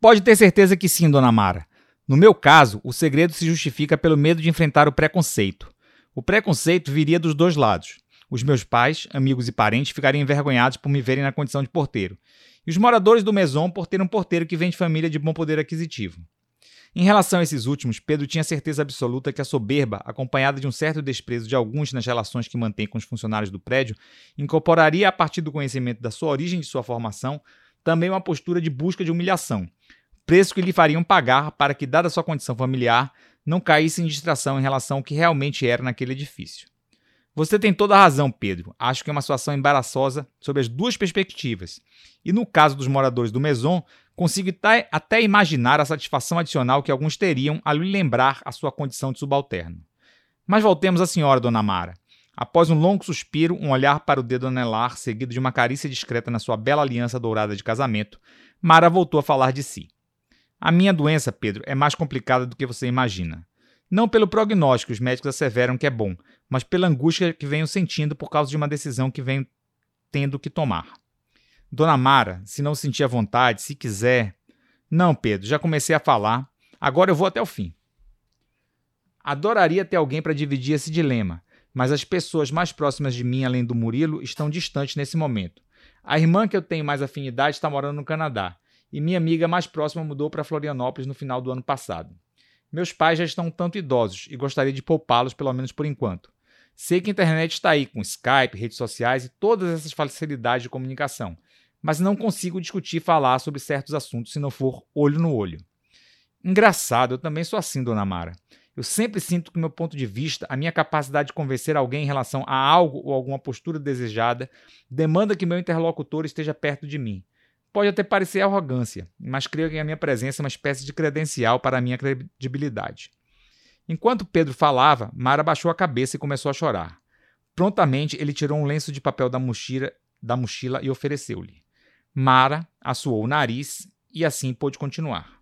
Pode ter certeza que sim, dona Mara. No meu caso, o segredo se justifica pelo medo de enfrentar o preconceito. O preconceito viria dos dois lados. Os meus pais, amigos e parentes ficariam envergonhados por me verem na condição de porteiro. E os moradores do Maison por ter um porteiro que vem de família de bom poder aquisitivo. Em relação a esses últimos, Pedro tinha certeza absoluta que a soberba, acompanhada de um certo desprezo de alguns nas relações que mantém com os funcionários do prédio, incorporaria a partir do conhecimento da sua origem e de sua formação também uma postura de busca de humilhação, preço que lhe fariam pagar para que, dada sua condição familiar, não caísse em distração em relação ao que realmente era naquele edifício. Você tem toda a razão, Pedro. Acho que é uma situação embaraçosa sob as duas perspectivas. E no caso dos moradores do Maison, consigo até imaginar a satisfação adicional que alguns teriam ao lhe lembrar a sua condição de subalterno. Mas voltemos à senhora, dona Mara. Após um longo suspiro, um olhar para o dedo anelar, seguido de uma carícia discreta na sua bela aliança dourada de casamento, Mara voltou a falar de si. A minha doença, Pedro, é mais complicada do que você imagina. Não pelo prognóstico, os médicos asseveram que é bom, mas pela angústia que venho sentindo por causa de uma decisão que venho tendo que tomar. Dona Mara, se não sentir a vontade, se quiser. Não, Pedro, já comecei a falar. Agora eu vou até o fim. Adoraria ter alguém para dividir esse dilema, mas as pessoas mais próximas de mim, além do Murilo, estão distantes nesse momento. A irmã que eu tenho mais afinidade está morando no Canadá e minha amiga mais próxima mudou para Florianópolis no final do ano passado. Meus pais já estão um tanto idosos e gostaria de poupá-los pelo menos por enquanto. Sei que a internet está aí com Skype, redes sociais e todas essas facilidades de comunicação, mas não consigo discutir e falar sobre certos assuntos se não for olho no olho. Engraçado, eu também sou assim, dona Mara. Eu sempre sinto que, meu ponto de vista, a minha capacidade de convencer alguém em relação a algo ou alguma postura desejada demanda que meu interlocutor esteja perto de mim. Pode até parecer arrogância, mas creio que a minha presença é uma espécie de credencial para a minha credibilidade. Enquanto Pedro falava, Mara baixou a cabeça e começou a chorar. Prontamente, ele tirou um lenço de papel da mochila, da mochila e ofereceu-lhe. Mara assoou o nariz e assim pôde continuar.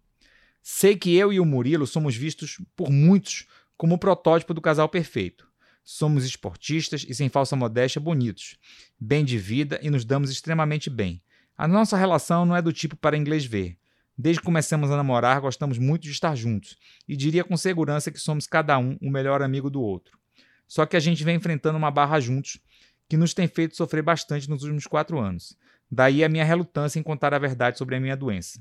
Sei que eu e o Murilo somos vistos por muitos como o protótipo do casal perfeito. Somos esportistas e, sem falsa modéstia, bonitos, bem de vida e nos damos extremamente bem. A nossa relação não é do tipo para inglês ver. Desde que começamos a namorar, gostamos muito de estar juntos e diria com segurança que somos cada um o melhor amigo do outro. Só que a gente vem enfrentando uma barra juntos que nos tem feito sofrer bastante nos últimos quatro anos. Daí a minha relutância em contar a verdade sobre a minha doença.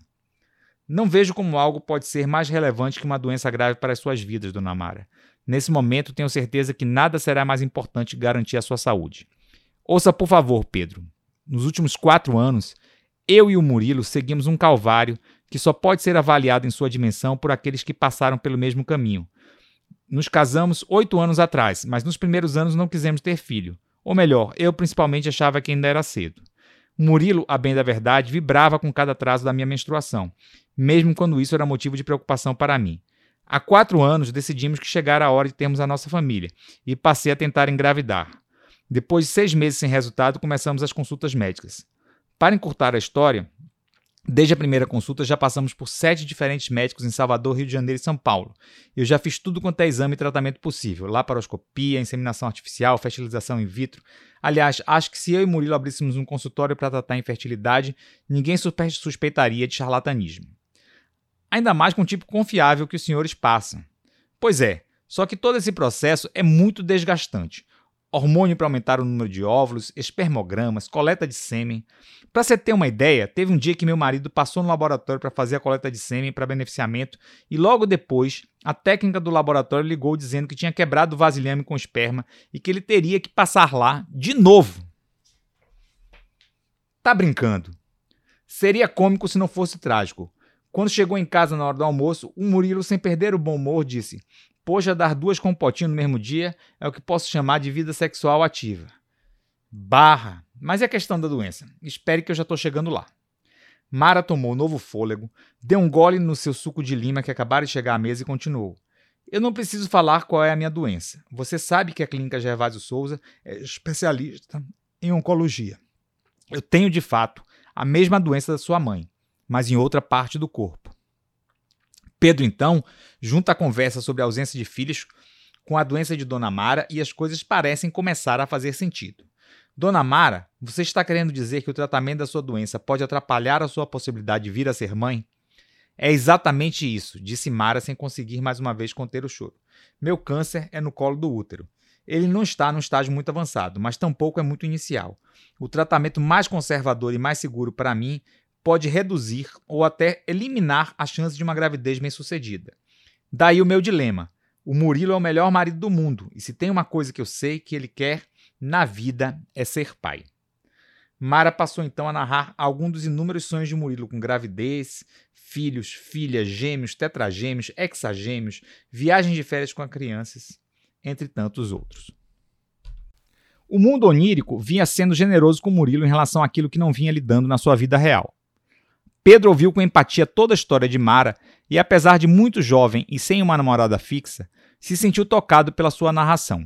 Não vejo como algo pode ser mais relevante que uma doença grave para as suas vidas, dona Mara. Nesse momento, tenho certeza que nada será mais importante que garantir a sua saúde. Ouça, por favor, Pedro. Nos últimos quatro anos, eu e o Murilo seguimos um calvário que só pode ser avaliado em sua dimensão por aqueles que passaram pelo mesmo caminho. Nos casamos oito anos atrás, mas nos primeiros anos não quisemos ter filho. Ou melhor, eu principalmente achava que ainda era cedo. Murilo, a bem da verdade, vibrava com cada atraso da minha menstruação, mesmo quando isso era motivo de preocupação para mim. Há quatro anos decidimos que chegara a hora de termos a nossa família e passei a tentar engravidar. Depois de seis meses sem resultado, começamos as consultas médicas. Para encurtar a história, desde a primeira consulta já passamos por sete diferentes médicos em Salvador, Rio de Janeiro e São Paulo. Eu já fiz tudo quanto é exame e tratamento possível: laparoscopia, inseminação artificial, fertilização in vitro. Aliás, acho que se eu e Murilo abríssemos um consultório para tratar infertilidade, ninguém suspeitaria de charlatanismo. Ainda mais com um tipo confiável que os senhores passam. Pois é, só que todo esse processo é muito desgastante hormônio para aumentar o número de óvulos, espermogramas, coleta de sêmen. Para você ter uma ideia, teve um dia que meu marido passou no laboratório para fazer a coleta de sêmen para beneficiamento e logo depois a técnica do laboratório ligou dizendo que tinha quebrado o vasilhame com esperma e que ele teria que passar lá de novo. Tá brincando? Seria cômico se não fosse trágico. Quando chegou em casa na hora do almoço, o Murilo, sem perder o bom humor, disse: Poxa, dar duas com potinho no mesmo dia é o que posso chamar de vida sexual ativa. Barra. Mas é questão da doença. Espere que eu já estou chegando lá. Mara tomou novo fôlego, deu um gole no seu suco de lima que acabara de chegar à mesa e continuou. Eu não preciso falar qual é a minha doença. Você sabe que a clínica Gervásio Souza é especialista em oncologia. Eu tenho, de fato, a mesma doença da sua mãe, mas em outra parte do corpo. Pedro, então, junta a conversa sobre a ausência de filhos com a doença de Dona Mara e as coisas parecem começar a fazer sentido. Dona Mara, você está querendo dizer que o tratamento da sua doença pode atrapalhar a sua possibilidade de vir a ser mãe? É exatamente isso, disse Mara sem conseguir mais uma vez conter o choro. Meu câncer é no colo do útero. Ele não está num estágio muito avançado, mas tampouco é muito inicial. O tratamento mais conservador e mais seguro para mim pode reduzir ou até eliminar a chance de uma gravidez bem-sucedida. Daí o meu dilema. O Murilo é o melhor marido do mundo, e se tem uma coisa que eu sei que ele quer na vida é ser pai. Mara passou então a narrar alguns dos inúmeros sonhos de Murilo com gravidez, filhos, filhas, gêmeos, tetragêmeos, hexagêmeos, viagens de férias com as crianças, entre tantos outros. O mundo onírico vinha sendo generoso com Murilo em relação àquilo que não vinha lhe dando na sua vida real. Pedro ouviu com empatia toda a história de Mara e, apesar de muito jovem e sem uma namorada fixa, se sentiu tocado pela sua narração.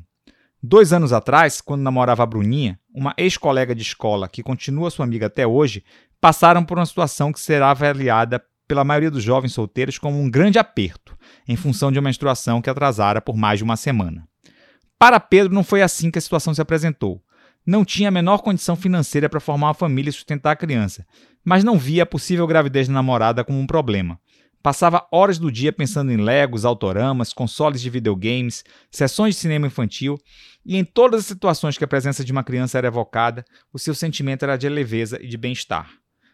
Dois anos atrás, quando namorava a Bruninha, uma ex-colega de escola que continua sua amiga até hoje, passaram por uma situação que será avaliada pela maioria dos jovens solteiros como um grande aperto, em função de uma menstruação que atrasara por mais de uma semana. Para Pedro, não foi assim que a situação se apresentou. Não tinha a menor condição financeira para formar uma família e sustentar a criança, mas não via a possível gravidez da namorada como um problema. Passava horas do dia pensando em legos, autoramas, consoles de videogames, sessões de cinema infantil, e em todas as situações que a presença de uma criança era evocada, o seu sentimento era de leveza e de bem-estar.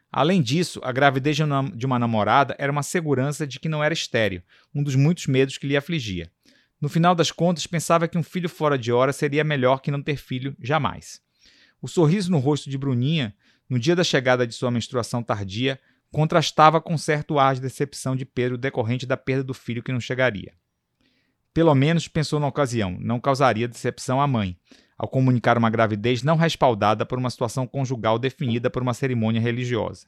Além disso, a gravidez de uma namorada era uma segurança de que não era estéreo, um dos muitos medos que lhe afligia. No final das contas, pensava que um filho fora de hora seria melhor que não ter filho jamais. O sorriso no rosto de Bruninha, no dia da chegada de sua menstruação tardia, contrastava com certo ar de decepção de Pedro decorrente da perda do filho que não chegaria. Pelo menos, pensou na ocasião, não causaria decepção à mãe, ao comunicar uma gravidez não respaldada por uma situação conjugal definida por uma cerimônia religiosa.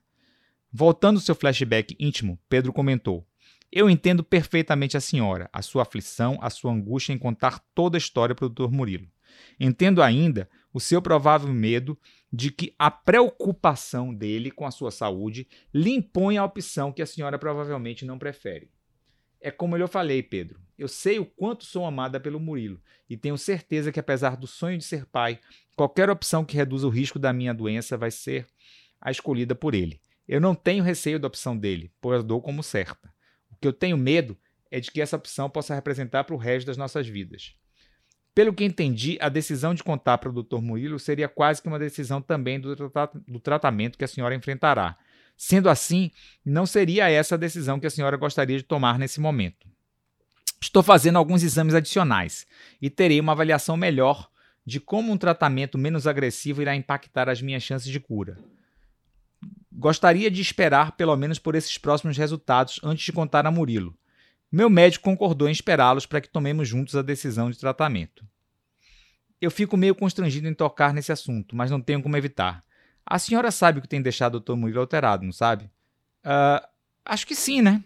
Voltando seu flashback íntimo, Pedro comentou: Eu entendo perfeitamente a senhora, a sua aflição, a sua angústia em contar toda a história para o Dr. Murilo. Entendo ainda o seu provável medo de que a preocupação dele com a sua saúde lhe impõe a opção que a senhora provavelmente não prefere. É como eu lhe falei, Pedro. Eu sei o quanto sou amada pelo Murilo e tenho certeza que, apesar do sonho de ser pai, qualquer opção que reduza o risco da minha doença vai ser a escolhida por ele. Eu não tenho receio da opção dele, pois a dou como certa. O que eu tenho medo é de que essa opção possa representar para o resto das nossas vidas. Pelo que entendi, a decisão de contar para o Dr. Murilo seria quase que uma decisão também do, tra do tratamento que a senhora enfrentará. Sendo assim, não seria essa a decisão que a senhora gostaria de tomar nesse momento. Estou fazendo alguns exames adicionais e terei uma avaliação melhor de como um tratamento menos agressivo irá impactar as minhas chances de cura. Gostaria de esperar pelo menos por esses próximos resultados antes de contar a Murilo. Meu médico concordou em esperá-los para que tomemos juntos a decisão de tratamento. Eu fico meio constrangido em tocar nesse assunto, mas não tenho como evitar. A senhora sabe o que tem deixado o Dr. Murilo alterado, não sabe? Uh, acho que sim, né?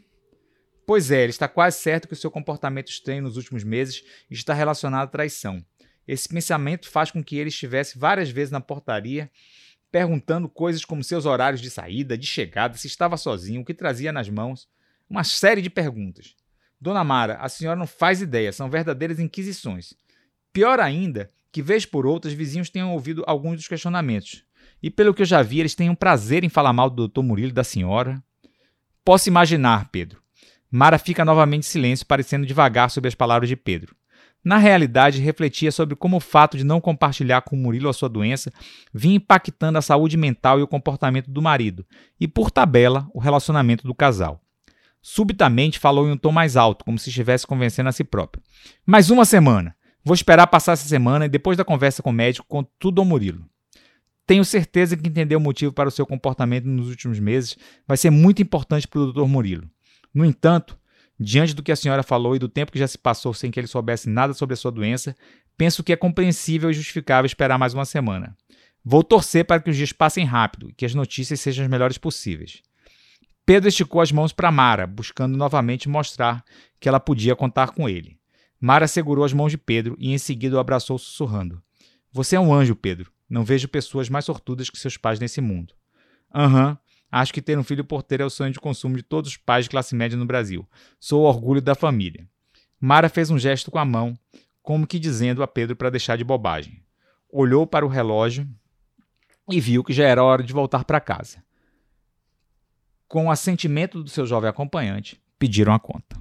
Pois é, ele está quase certo que o seu comportamento estranho nos últimos meses está relacionado à traição. Esse pensamento faz com que ele estivesse várias vezes na portaria perguntando coisas como seus horários de saída, de chegada, se estava sozinho, o que trazia nas mãos. Uma série de perguntas. Dona Mara, a senhora não faz ideia, são verdadeiras inquisições. Pior ainda, que vez por outra os vizinhos tenham ouvido alguns dos questionamentos. E pelo que eu já vi, eles têm um prazer em falar mal do Dr. Murilo da senhora. Posso imaginar, Pedro. Mara fica novamente em silêncio, parecendo devagar sobre as palavras de Pedro. Na realidade, refletia sobre como o fato de não compartilhar com Murilo a sua doença vinha impactando a saúde mental e o comportamento do marido, e por tabela, o relacionamento do casal. Subitamente falou em um tom mais alto, como se estivesse convencendo a si próprio. Mais uma semana. Vou esperar passar essa semana e depois da conversa com o médico, conto tudo ao Murilo. Tenho certeza que entender o motivo para o seu comportamento nos últimos meses vai ser muito importante para o Dr. Murilo. No entanto, diante do que a senhora falou e do tempo que já se passou sem que ele soubesse nada sobre a sua doença, penso que é compreensível e justificável esperar mais uma semana. Vou torcer para que os dias passem rápido e que as notícias sejam as melhores possíveis. Pedro esticou as mãos para Mara, buscando novamente mostrar que ela podia contar com ele. Mara segurou as mãos de Pedro e em seguida o abraçou sussurrando: Você é um anjo, Pedro. Não vejo pessoas mais sortudas que seus pais nesse mundo. Aham, uhum, acho que ter um filho porteiro é o sonho de consumo de todos os pais de classe média no Brasil. Sou o orgulho da família. Mara fez um gesto com a mão, como que dizendo a Pedro para deixar de bobagem. Olhou para o relógio e viu que já era hora de voltar para casa. Com o assentimento do seu jovem acompanhante, pediram a conta.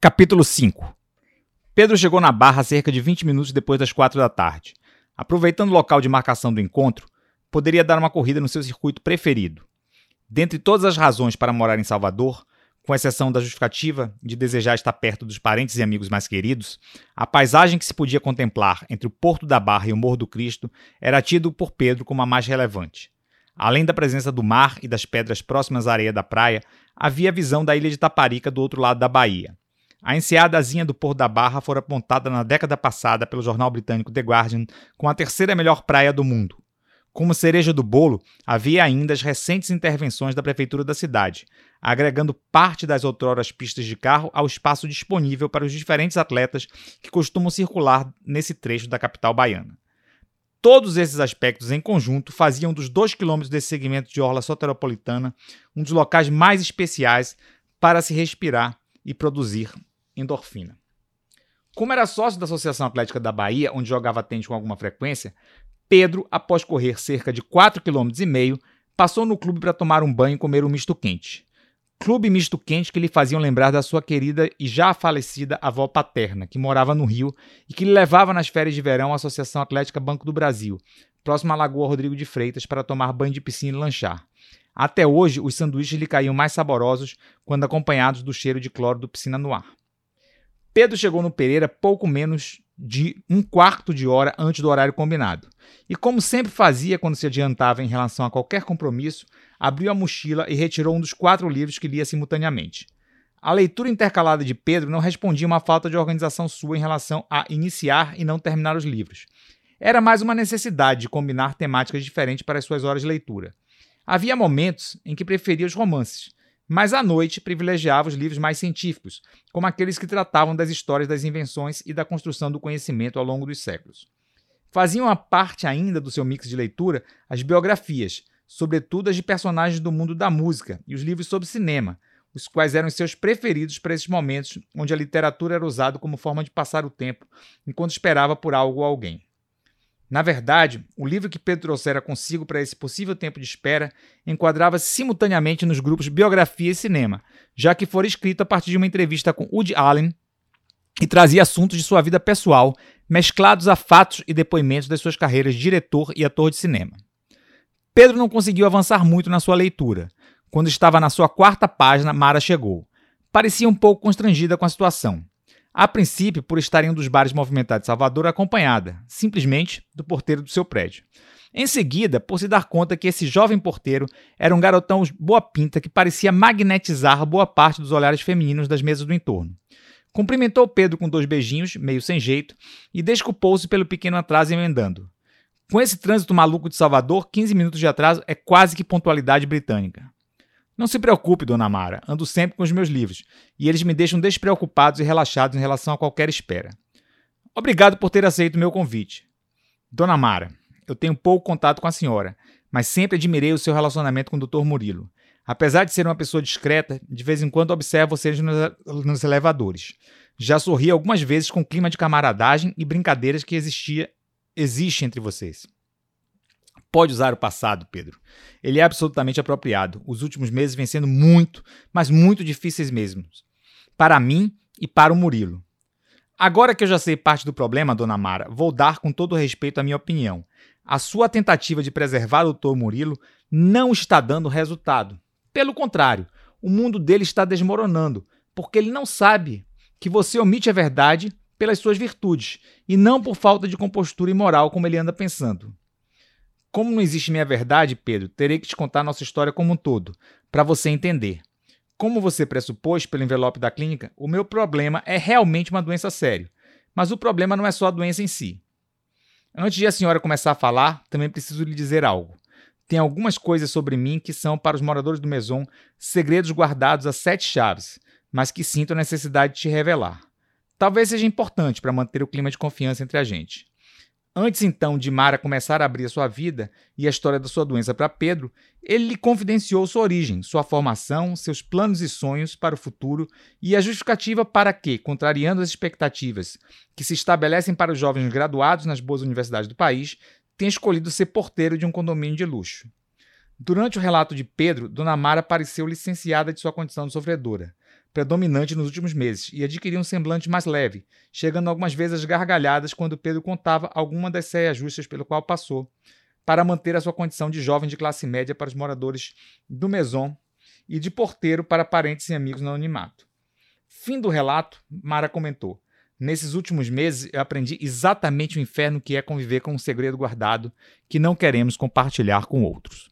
Capítulo 5 Pedro chegou na barra cerca de 20 minutos depois das quatro da tarde. Aproveitando o local de marcação do encontro, poderia dar uma corrida no seu circuito preferido. Dentre todas as razões para morar em Salvador, com exceção da justificativa de desejar estar perto dos parentes e amigos mais queridos, a paisagem que se podia contemplar entre o Porto da Barra e o Morro do Cristo era tido por Pedro como a mais relevante. Além da presença do mar e das pedras próximas à areia da praia, havia a visão da ilha de Taparica do outro lado da baía. A enseadazinha do Porto da Barra fora apontada na década passada pelo jornal britânico The Guardian como a terceira melhor praia do mundo. Como cereja do bolo, havia ainda as recentes intervenções da prefeitura da cidade, agregando parte das outroras pistas de carro ao espaço disponível para os diferentes atletas que costumam circular nesse trecho da capital baiana. Todos esses aspectos em conjunto faziam dos dois quilômetros desse segmento de orla soteropolitana um dos locais mais especiais para se respirar e produzir endorfina. Como era sócio da Associação Atlética da Bahia, onde jogava tênis com alguma frequência, Pedro, após correr cerca de 4,5 km, passou no clube para tomar um banho e comer um misto quente. Clube misto quente que lhe faziam lembrar da sua querida e já falecida avó paterna, que morava no Rio e que lhe levava nas férias de verão à Associação Atlética Banco do Brasil, próxima à Lagoa Rodrigo de Freitas, para tomar banho de piscina e lanchar. Até hoje, os sanduíches lhe caíam mais saborosos quando acompanhados do cheiro de cloro do piscina no ar. Pedro chegou no Pereira pouco menos de um quarto de hora antes do horário combinado. E como sempre fazia quando se adiantava em relação a qualquer compromisso, abriu a mochila e retirou um dos quatro livros que lia simultaneamente. A leitura intercalada de Pedro não respondia uma falta de organização sua em relação a iniciar e não terminar os livros. Era mais uma necessidade de combinar temáticas diferentes para as suas horas de leitura. Havia momentos em que preferia os romances, mas à noite privilegiava os livros mais científicos, como aqueles que tratavam das histórias das invenções e da construção do conhecimento ao longo dos séculos. Faziam a parte ainda do seu mix de leitura as biografias, sobretudo as de personagens do mundo da música e os livros sobre cinema, os quais eram seus preferidos para esses momentos onde a literatura era usada como forma de passar o tempo enquanto esperava por algo ou alguém. Na verdade, o livro que Pedro trouxera consigo para esse possível tempo de espera enquadrava-se simultaneamente nos grupos Biografia e Cinema, já que fora escrito a partir de uma entrevista com Woody Allen e trazia assuntos de sua vida pessoal, mesclados a fatos e depoimentos das suas carreiras de diretor e ator de cinema. Pedro não conseguiu avançar muito na sua leitura. Quando estava na sua quarta página, Mara chegou. Parecia um pouco constrangida com a situação. A princípio, por estar em um dos bares movimentados de Salvador, acompanhada, simplesmente, do porteiro do seu prédio. Em seguida, por se dar conta que esse jovem porteiro era um garotão boa pinta que parecia magnetizar boa parte dos olhares femininos das mesas do entorno. Cumprimentou Pedro com dois beijinhos, meio sem jeito, e desculpou-se pelo pequeno atraso emendando. Com esse trânsito maluco de Salvador, 15 minutos de atraso é quase que pontualidade britânica. Não se preocupe, dona Mara, ando sempre com os meus livros, e eles me deixam despreocupados e relaxados em relação a qualquer espera. Obrigado por ter aceito o meu convite. Dona Mara, eu tenho pouco contato com a senhora, mas sempre admirei o seu relacionamento com o Dr. Murilo. Apesar de ser uma pessoa discreta, de vez em quando observo vocês nos elevadores. Já sorri algumas vezes com o clima de camaradagem e brincadeiras que existia, existe entre vocês. Pode usar o passado, Pedro. Ele é absolutamente apropriado. Os últimos meses vêm sendo muito, mas muito difíceis mesmo. Para mim e para o Murilo. Agora que eu já sei parte do problema, dona Mara, vou dar com todo respeito a minha opinião. A sua tentativa de preservar o doutor Murilo não está dando resultado. Pelo contrário, o mundo dele está desmoronando, porque ele não sabe que você omite a verdade pelas suas virtudes e não por falta de compostura e moral como ele anda pensando. Como não existe minha verdade, Pedro, terei que te contar nossa história como um todo, para você entender. Como você pressupôs pelo envelope da clínica, o meu problema é realmente uma doença séria. Mas o problema não é só a doença em si. Antes de a senhora começar a falar, também preciso lhe dizer algo. Tem algumas coisas sobre mim que são, para os moradores do Maison, segredos guardados a sete chaves, mas que sinto a necessidade de te revelar. Talvez seja importante para manter o clima de confiança entre a gente. Antes então de Mara começar a abrir a sua vida e a história da sua doença para Pedro, ele lhe confidenciou sua origem, sua formação, seus planos e sonhos para o futuro e a justificativa para que, contrariando as expectativas que se estabelecem para os jovens graduados nas boas universidades do país, tenha escolhido ser porteiro de um condomínio de luxo. Durante o relato de Pedro, Dona Mara pareceu licenciada de sua condição de sofredora, predominante nos últimos meses, e adquiriu um semblante mais leve, chegando algumas vezes às gargalhadas quando Pedro contava alguma das saias justas pelo qual passou, para manter a sua condição de jovem de classe média para os moradores do Maison e de porteiro para parentes e amigos no anonimato. Fim do relato, Mara comentou. Nesses últimos meses, eu aprendi exatamente o inferno que é conviver com um segredo guardado que não queremos compartilhar com outros.